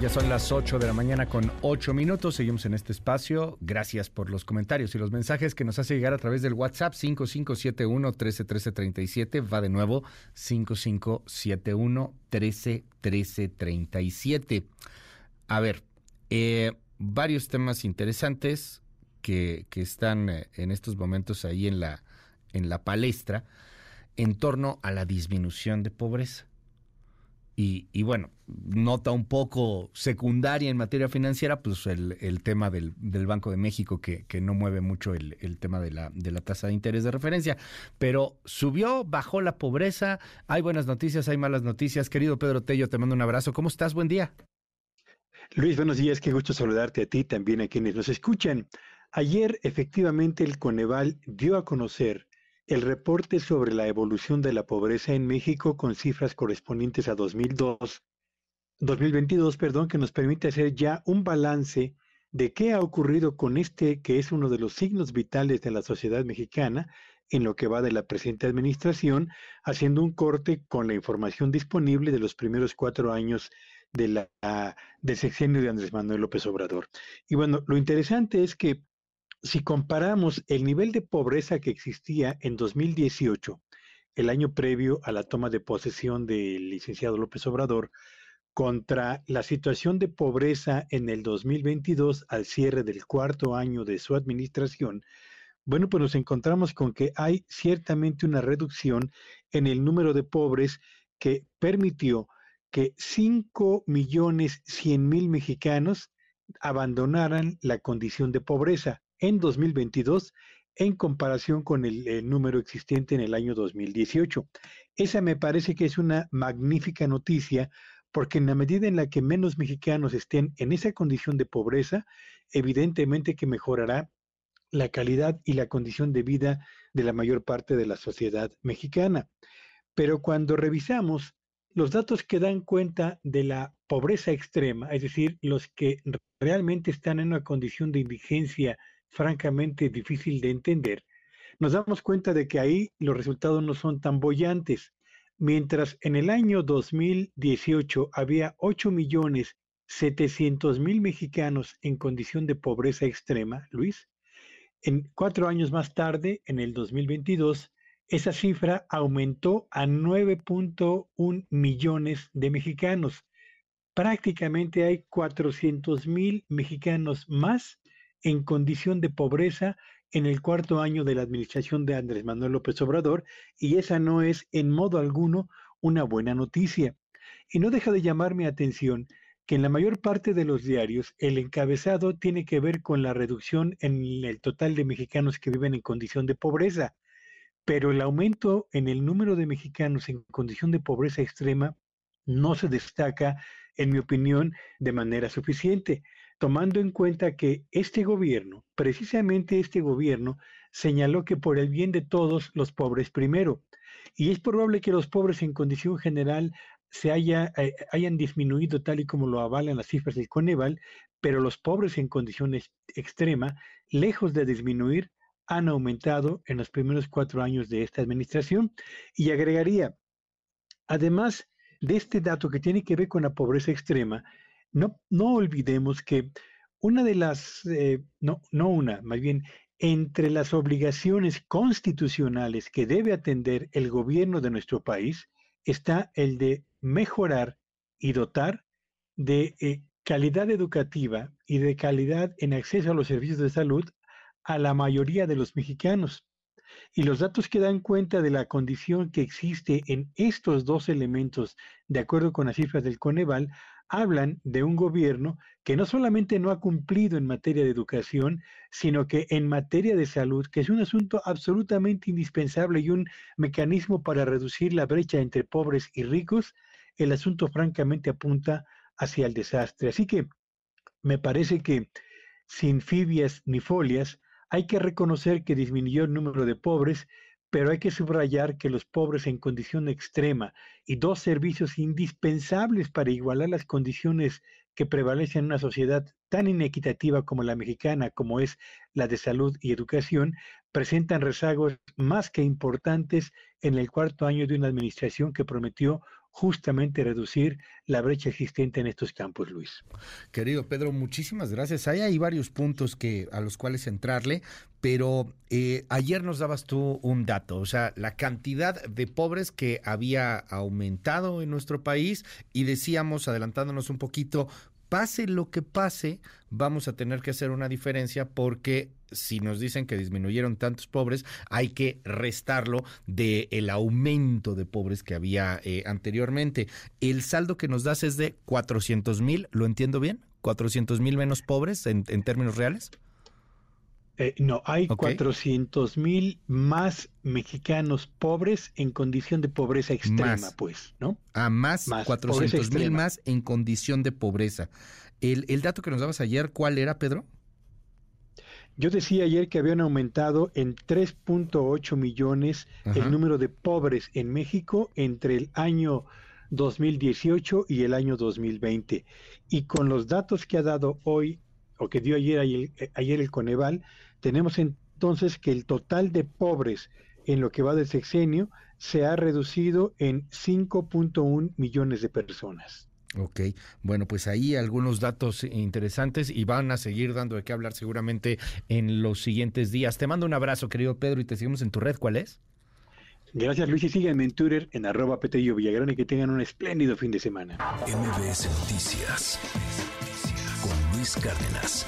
Ya son las 8 de la mañana con 8 minutos. Seguimos en este espacio. Gracias por los comentarios y los mensajes que nos hace llegar a través del WhatsApp 5571 131337. Va de nuevo 5571 131337. A ver, eh, varios temas interesantes que, que están eh, en estos momentos ahí en la, en la palestra en torno a la disminución de pobreza. Y, bueno, nota un poco secundaria en materia financiera, pues el, tema del, Banco de México que, no mueve mucho el, tema de la, tasa de interés de referencia. Pero subió, bajó la pobreza, hay buenas noticias, hay malas noticias. Querido Pedro Tello, te mando un abrazo. ¿Cómo estás? Buen día. Luis, buenos días, qué gusto saludarte a ti, también a quienes nos escuchan. Ayer, efectivamente, el Coneval dio a conocer el reporte sobre la evolución de la pobreza en México con cifras correspondientes a 2002, 2022, perdón, que nos permite hacer ya un balance de qué ha ocurrido con este que es uno de los signos vitales de la sociedad mexicana en lo que va de la presente administración, haciendo un corte con la información disponible de los primeros cuatro años de la, del sexenio de Andrés Manuel López Obrador. Y bueno, lo interesante es que si comparamos el nivel de pobreza que existía en 2018, el año previo a la toma de posesión del licenciado López Obrador, contra la situación de pobreza en el 2022 al cierre del cuarto año de su administración, bueno, pues nos encontramos con que hay ciertamente una reducción en el número de pobres que permitió que 5 millones 100 mil mexicanos abandonaran la condición de pobreza en 2022 en comparación con el, número existente en el año 2018. Esa me parece que es una magnífica noticia porque en la medida en la que menos mexicanos estén en esa condición de pobreza, evidentemente que mejorará la calidad y la condición de vida de la mayor parte de la sociedad mexicana. Pero cuando revisamos los datos que dan cuenta de la pobreza extrema, es decir, los que realmente están en una condición de indigencia francamente difícil de entender, nos damos cuenta de que ahí los resultados no son tan bollantes. Mientras en el año 2018 había 8 millones 700 mil mexicanos en condición de pobreza extrema, Luis, en cuatro años más tarde, en el 2022, esa cifra aumentó a 9.1 millones de mexicanos. Prácticamente hay 400 mil mexicanos más en condición de pobreza en el cuarto año de la administración de Andrés Manuel López Obrador y esa no es en modo alguno una buena noticia. Y no deja de llamar mi atención que en la mayor parte de los diarios el encabezado tiene que ver con la reducción en el total de mexicanos que viven en condición de pobreza, pero el aumento en el número de mexicanos en condición de pobreza extrema no se destaca, en mi opinión, de manera suficiente tomando en cuenta que este gobierno, precisamente este gobierno, señaló que por el bien de todos los pobres primero. Y es probable que los pobres en condición general se haya, eh, hayan disminuido tal y como lo avalan las cifras del Coneval, pero los pobres en condiciones extrema, lejos de disminuir, han aumentado en los primeros cuatro años de esta administración. Y agregaría, además de este dato que tiene que ver con la pobreza extrema, no, no olvidemos que una de las, eh, no, no una, más bien, entre las obligaciones constitucionales que debe atender el gobierno de nuestro país está el de mejorar y dotar de eh, calidad educativa y de calidad en acceso a los servicios de salud a la mayoría de los mexicanos. Y los datos que dan cuenta de la condición que existe en estos dos elementos, de acuerdo con las cifras del Coneval, hablan de un gobierno que no solamente no ha cumplido en materia de educación, sino que en materia de salud, que es un asunto absolutamente indispensable y un mecanismo para reducir la brecha entre pobres y ricos, el asunto francamente apunta hacia el desastre. Así que me parece que sin fibias ni folias, hay que reconocer que disminuyó el número de pobres, pero hay que subrayar que los pobres en condición extrema y dos servicios indispensables para igualar las condiciones que prevalecen en una sociedad tan inequitativa como la mexicana, como es la de salud y educación, presentan rezagos más que importantes en el cuarto año de una administración que prometió justamente reducir la brecha existente en estos campos, Luis. Querido Pedro, muchísimas gracias. Hay, varios puntos que, a los cuales entrarle, pero eh, ayer nos dabas tú un dato, o sea, la cantidad de pobres que había aumentado en nuestro país y decíamos, adelantándonos un poquito, pase lo que pase, vamos a tener que hacer una diferencia porque si nos dicen que disminuyeron tantos pobres, hay que restarlo del el aumento de pobres que había eh, anteriormente. El saldo que nos das es de 400 mil, ¿lo entiendo bien? ¿400 mil menos pobres en, términos reales? Eh, no, hay 400 mil más mexicanos pobres en condición de pobreza extrema, pues, ¿no? Ah, más, más 400 mil más en condición de pobreza. El, el dato que nos dabas ayer, ¿cuál era, Pedro? Yo decía ayer que habían aumentado en 3.8 millones el número de pobres en México entre el año 2018 y el año 2020. Y con los datos que ha dado hoy, o que dio ayer, ayer, el Coneval, tenemos entonces que el total de pobres en lo que va del sexenio se ha reducido en 5.1 millones de personas. Ok, bueno, pues ahí algunos datos interesantes y van a seguir dando de qué hablar seguramente en los siguientes días. Te mando un abrazo, querido Pedro, y te seguimos en tu red. ¿Cuál es? Gracias, Luis, y síganme en Twitter en arroba Petello Villagrán y que tengan un espléndido fin de semana. MBS Noticias con Luis Cárdenas.